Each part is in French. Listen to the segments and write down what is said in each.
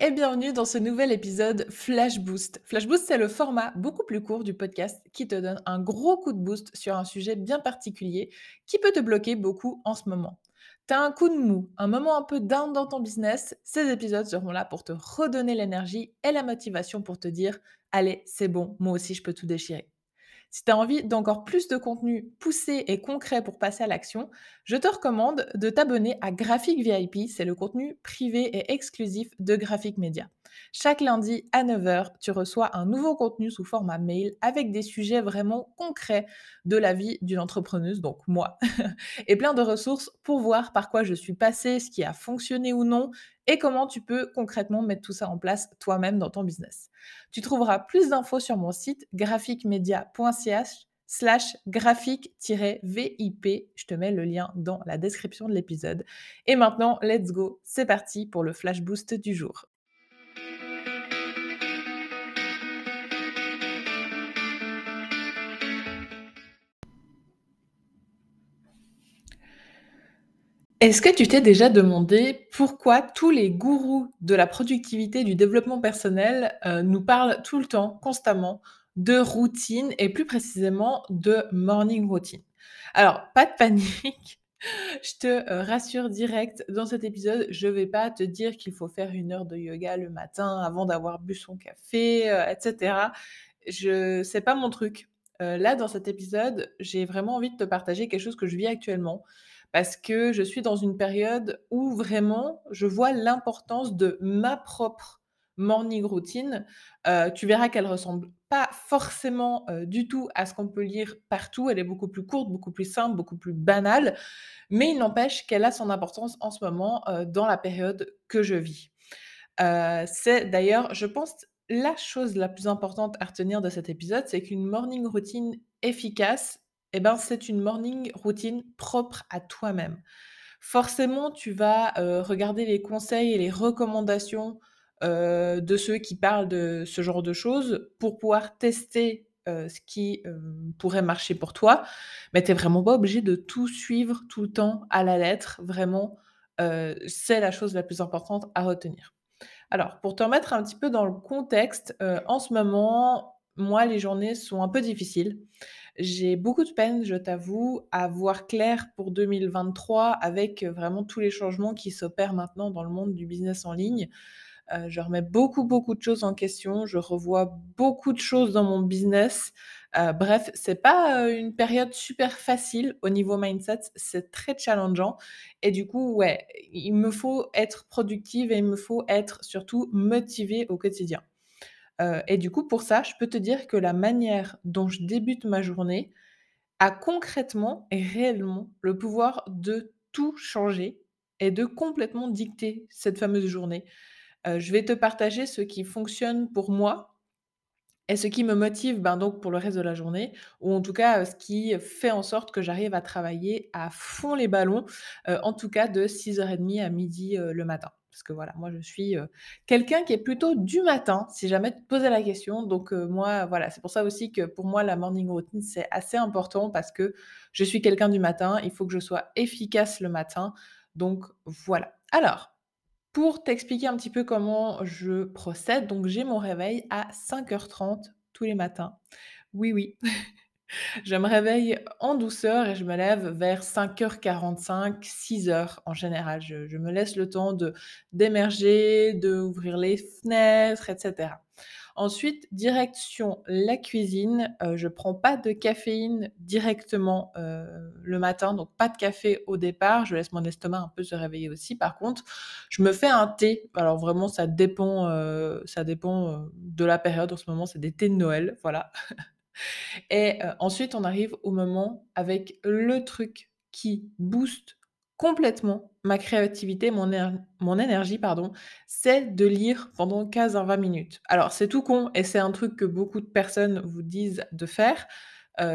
et bienvenue dans ce nouvel épisode Flash Boost. Flash Boost, c'est le format beaucoup plus court du podcast qui te donne un gros coup de boost sur un sujet bien particulier qui peut te bloquer beaucoup en ce moment. T'as un coup de mou, un moment un peu down dans ton business, ces épisodes seront là pour te redonner l'énergie et la motivation pour te dire Allez, c'est bon, moi aussi je peux tout déchirer. Si tu as envie d'encore plus de contenu poussé et concret pour passer à l'action, je te recommande de t'abonner à Graphic VIP, c'est le contenu privé et exclusif de Graphic Media. Chaque lundi à 9h, tu reçois un nouveau contenu sous format mail avec des sujets vraiment concrets de la vie d'une entrepreneuse, donc moi, et plein de ressources pour voir par quoi je suis passée, ce qui a fonctionné ou non, et comment tu peux concrètement mettre tout ça en place toi-même dans ton business. Tu trouveras plus d'infos sur mon site graphicmedia.ch slash graphique-vip. Je te mets le lien dans la description de l'épisode. Et maintenant, let's go, c'est parti pour le flash boost du jour. Est-ce que tu t'es déjà demandé pourquoi tous les gourous de la productivité, du développement personnel euh, nous parlent tout le temps, constamment, de routine et plus précisément de morning routine? Alors, pas de panique, je te euh, rassure direct, dans cet épisode, je ne vais pas te dire qu'il faut faire une heure de yoga le matin avant d'avoir bu son café, euh, etc. Je c'est pas mon truc. là, dans cet épisode, j'ai vraiment envie de te partager quelque chose que je vis actuellement parce que je suis dans une période où vraiment je vois l'importance de ma propre morning routine. Euh, tu verras qu'elle ressemble pas forcément euh, du tout à ce qu'on peut lire partout. Elle est beaucoup plus courte, beaucoup plus simple, beaucoup plus banale, mais il n'empêche qu'elle a son importance en ce moment euh, dans la période que je vis. c'est d'ailleurs, je pense, la chose la plus importante à retenir de cet épisode, c'est qu'une morning routine efficace eh ben, c'est une morning routine propre à toi-même. Forcément, tu vas, regarder les conseils et les recommandations, de ceux qui parlent de ce genre de choses pour pouvoir tester, ce qui, pourrait marcher pour toi. Mais tu es vraiment pas obligé de tout suivre tout le temps à la lettre. Vraiment, c'est la chose la plus importante à retenir. Alors, pour te remettre un petit peu dans le contexte, en ce moment, moi, les journées sont un peu difficiles. J'ai beaucoup de peine, je t'avoue, à voir clair pour 2023 avec vraiment tous les changements qui s'opèrent maintenant dans le monde du business en ligne. je remets beaucoup, beaucoup de choses en question. Je revois beaucoup de choses dans mon business. bref, c'est pas une période super facile au niveau mindset. C'est très challengeant. Et du coup, ouais, il me faut être productive et il me faut être surtout motivée au quotidien et du coup, pour ça, je peux te dire que la manière dont je débute ma journée a concrètement et réellement le pouvoir de tout changer et de complètement dicter cette fameuse journée. je vais te partager ce qui fonctionne pour moi et ce qui me motive, ben, donc pour le reste de la journée ou en tout cas, ce qui fait en sorte que j'arrive à travailler à fond les ballons, en tout cas de 6:30 à midi le matin. Parce que voilà, moi je suis quelqu'un qui est plutôt du matin, si jamais tu te posais la question. Donc moi, voilà, c'est pour ça aussi que pour moi, la morning routine, c'est assez important parce que je suis quelqu'un du matin, il faut que je sois efficace le matin. Donc voilà. Alors, pour t'expliquer un petit peu comment je procède, donc j'ai mon réveil à 5h30 tous les matins. Oui, oui. Je me réveille en douceur et je me lève vers 5h45, 6h en général. Je, me laisse le temps d'émerger, d'ouvrir les fenêtres, etc. Ensuite, direction la cuisine. Je euh, je prends pas de caféine directement euh, le matin, donc pas de café au départ. Je laisse mon estomac un peu se réveiller aussi. Par contre, je me fais un thé. Alors vraiment, ça dépend, euh, ça dépend de la période. En ce moment, c'est des thés de Noël, voilà. Et ensuite, on arrive au moment avec le truc qui booste complètement ma créativité, mon, énergie, pardon, c'est de lire pendant 15 à 20 minutes. Alors, c'est tout con et c'est un truc que beaucoup de personnes vous disent de faire.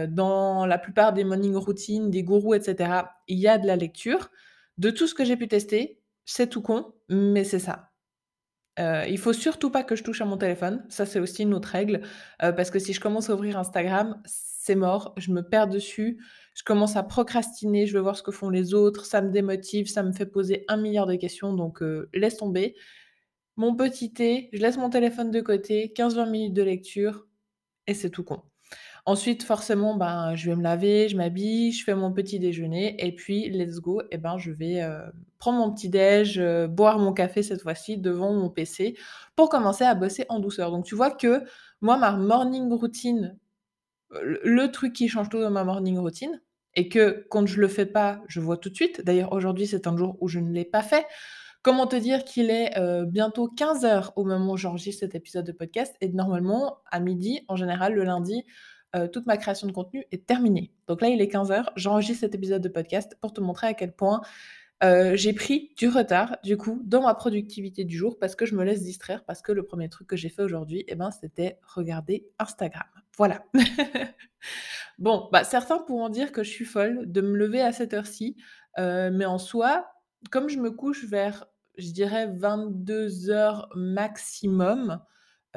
dans la plupart des morning routines, des gourous, etc., il y a de la lecture. De tout ce que j'ai pu tester, c'est tout con, mais c'est ça. Euh, il faut surtout pas que je touche à mon téléphone. Ça, c'est aussi une autre règle, parce que si je commence à ouvrir Instagram, c'est mort, je me perds dessus, je commence à procrastiner, je veux voir ce que font les autres, ça me démotive, ça me fait poser un milliard de questions, donc laisse tomber. mon petit thé, je laisse mon téléphone de côté, 15-20 minutes de lecture et c'est tout con. Ensuite, forcément, ben, je vais me laver, je m'habille, je fais mon petit déjeuner et puis let's go et ben, je vais, heu, prendre mon petit déj, heu, boire mon café cette fois-ci devant mon PC pour commencer à bosser en douceur. Donc tu vois que moi, ma morning routine, heu, le truc qui change tout dans ma morning routine et que quand je le fais pas, je vois tout de suite. D'ailleurs, aujourd'hui, c'est un jour où je ne l'ai pas fait. Comment te dire qu'il est, heu, bientôt 15:00 au moment où j'enregistre cet épisode de podcast et normalement à midi, en général, le lundi, toute ma création de contenu est terminée. Donc là, il est 15:00, j'enregistre cet épisode de podcast pour te montrer à quel point, heu, j'ai pris du retard, du coup, dans ma productivité du jour parce que je me laisse distraire, parce que le premier truc que j'ai fait aujourd'hui et ben, c'était regarder Instagram. Voilà. Bon, bah, certains pourront dire que je suis folle de me lever à cette heure-ci, heu, mais en soi, comme je me couche vers, je dirais 22:00 maximum,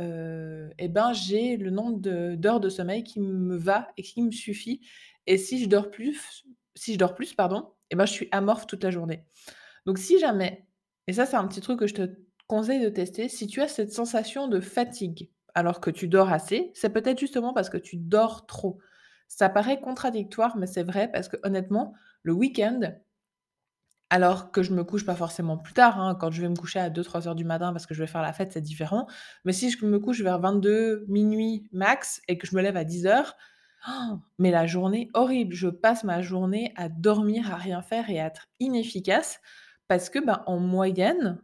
heu et ben, j'ai le nombre de d'heures de sommeil qui me va et qui me suffit et si je dors plus si je dors plus, pardon et ben, je suis amorphe toute la journée. Donc si jamais et ça, c'est un petit truc que je te conseille de tester, si tu as cette sensation de fatigue alors que tu dors assez, c'est peut-être justement parce que tu dors trop. Ça paraît contradictoire, mais c'est vrai parce que honnêtement, le week-end alors que je me couche pas forcément plus tard, hein, quand je vais me coucher à 2-3 heures du matin parce que je vais faire la fête, c'est différent. Mais si je me couche vers 22:00 max et que je me lève à 10:00, mais la journée horrible. Je passe ma journée à dormir, à rien faire et à être inefficace parce que, ben, en moyenne,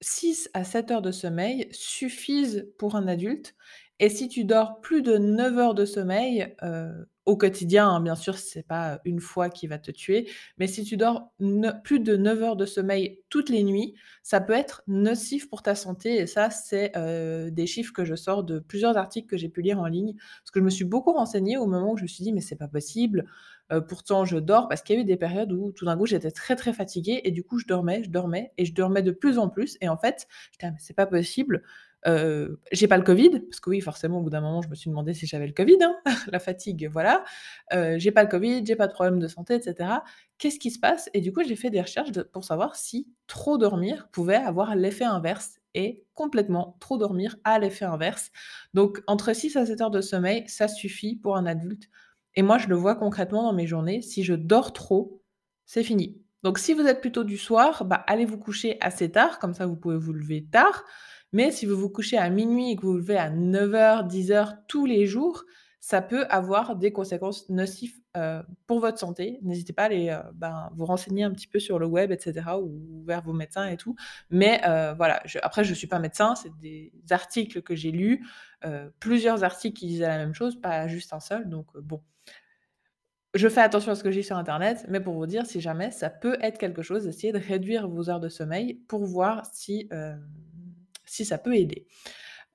6 à 7 heures de sommeil suffisent pour un adulte et si tu dors plus de 9 heures de sommeil, heu, au quotidien, hein, bien sûr, c'est pas une fois qui va te tuer, mais si tu dors plus de 9 heures de sommeil toutes les nuits, ça peut être nocif pour ta santé et ça, c'est, des chiffres que je sors de plusieurs articles que j'ai pu lire en ligne. Parce que je me suis beaucoup renseignée au moment où je me suis dit: «Mais c'est pas possible, pourtant je dors» parce qu'il y a eu des périodes où tout d'un coup j'étais très, très fatiguée et du coup je dormais, je dormais et je dormais de plus en plus et en fait, j'étais là: «Mais c'est pas possible, J'ai pas le Covid, parce que oui, forcément, au bout d'un moment, je me suis demandé si j'avais le Covid, hein, la fatigue, voilà. J'ai pas le Covid, j'ai pas de problème de santé et cetera. Qu'est-ce qui se passe? Et du coup, j'ai fait des recherches pour savoir si trop dormir pouvait avoir l'effet inverse et complètement trop dormir a l'effet inverse. Donc entre 6 à 7 heures de sommeil, ça suffit pour un adulte et moi, je le vois concrètement dans mes journées, si je dors trop, c'est fini. Donc si vous êtes plutôt du soir, bah, allez vous coucher assez tard, comme ça vous pouvez vous lever tard. Mais si vous vous couchez à minuit et que vous vous levez à 9:00-10:00 tous les jours, ça peut avoir des conséquences nocives, heu, pour votre santé. N'hésitez pas à aller, heu, ben, vous renseigner un petit peu sur le web et cetera ou vers vos médecins et tout. Mais, heu, voilà, après je suis pas médecin, c'est des articles que j'ai lus, plusieurs articles qui disaient la même chose, pas juste un seul, donc, bon. Je fais attention à ce que lis sur internet, mais pour vous dire, si jamais ça peut être quelque chose, essayez de réduire vos heures de sommeil pour voir si, si ça peut aider.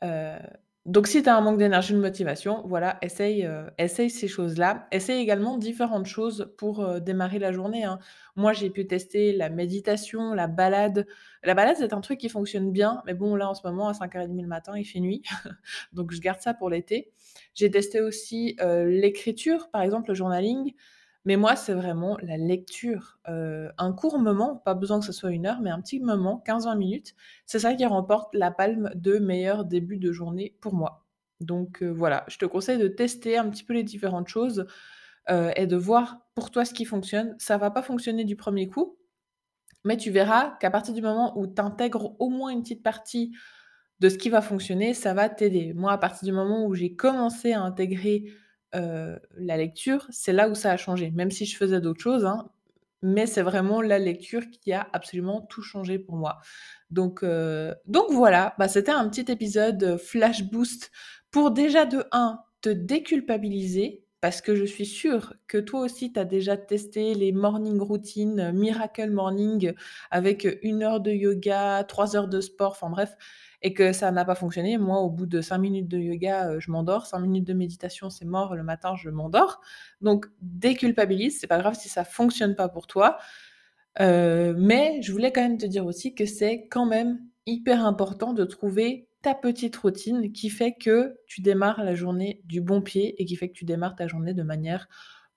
Heu, donc si tu as un manque d'énergie, de motivation, voilà, essaye, heu, essaye ces choses-là. Essaye également différentes choses pour, heu, démarrer la journée, hein. Moi, j'ai pu tester la méditation, la balade. La balade, c'est un truc qui fonctionne bien, mais bon, là, en ce moment, à 5:30 le matin, il fait nuit, donc je garde ça pour l'été. J'ai testé aussi, l'écriture, par exemple, le journaling. Mais moi, c'est vraiment la lecture, un court moment, pas besoin que ce soit une heure, mais un petit moment, 15-20 minutes, c'est ça qui remporte la palme de meilleur début de journée pour moi. Donc voilà, je te conseille de tester un petit peu les différentes choses, et de voir pour toi ce qui fonctionne. Ça va pas fonctionner du premier coup, mais tu verras qu'à partir du moment où tu intègres au moins une petite partie de ce qui va fonctionner, ça va t'aider. Moi, à partir du moment où j'ai commencé à intégrer, heu, la lecture, c'est là où ça a changé. Même si je faisais d'autres choses, hein, mais c'est vraiment la lecture qui a absolument tout changé pour moi. Donc heu, donc voilà, bah, c'était un petit épisode, heu, flash boost pour déjà de un te déculpabiliser parce que je suis sûre que toi aussi tu as déjà testé les morning routines, heu, miracle morning avec, heu, 1 heure de yoga, 3 heures de sport, enfin bref et que ça n'a pas fonctionné. Moi, au bout de 5 minutes de yoga, heu, je m'endors, 5 minutes de méditation, c'est mort, le matin, je m'endors. Donc déculpabilise, c'est pas grave si ça fonctionne pas pour toi. Mais je voulais quand même te dire aussi que c'est quand même hyper important de trouver petite routine qui fait que tu démarres la journée du bon pied et qui fait que tu démarres ta journée de manière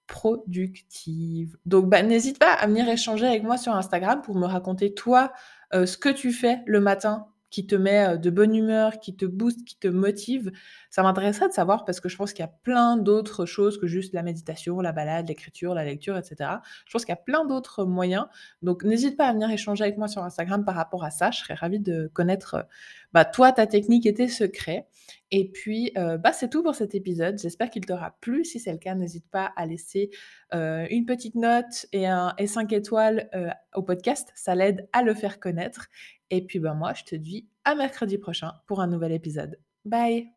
productive. Donc bah, n'hésite pas à venir échanger avec moi sur Instagram pour me raconter toi, heu, ce que tu fais le matin qui te met, heu, de bonne humeur, qui te booste, qui te motive, ça m'intéresserait de savoir parce que je pense qu'il y a plein d'autres choses que juste la méditation, la balade, l'écriture, la lecture et cetera. Je pense qu'il y a plein d'autres moyens, donc n'hésite pas à venir échanger avec moi sur Instagram par rapport à ça. Je serais ravie de connaître, heu, bah, toi, ta technique et tes secrets et puis, heu, bah, c'est tout pour cet épisode. J'espère qu'il t'aura plu. Si c'est le cas, n'hésite pas à laisser, une petite note et un et 5 étoiles, au podcast. Ça l'aide à le faire connaître et puis, bah, moi, je te dis à mercredi prochain pour un nouvel épisode. Bye.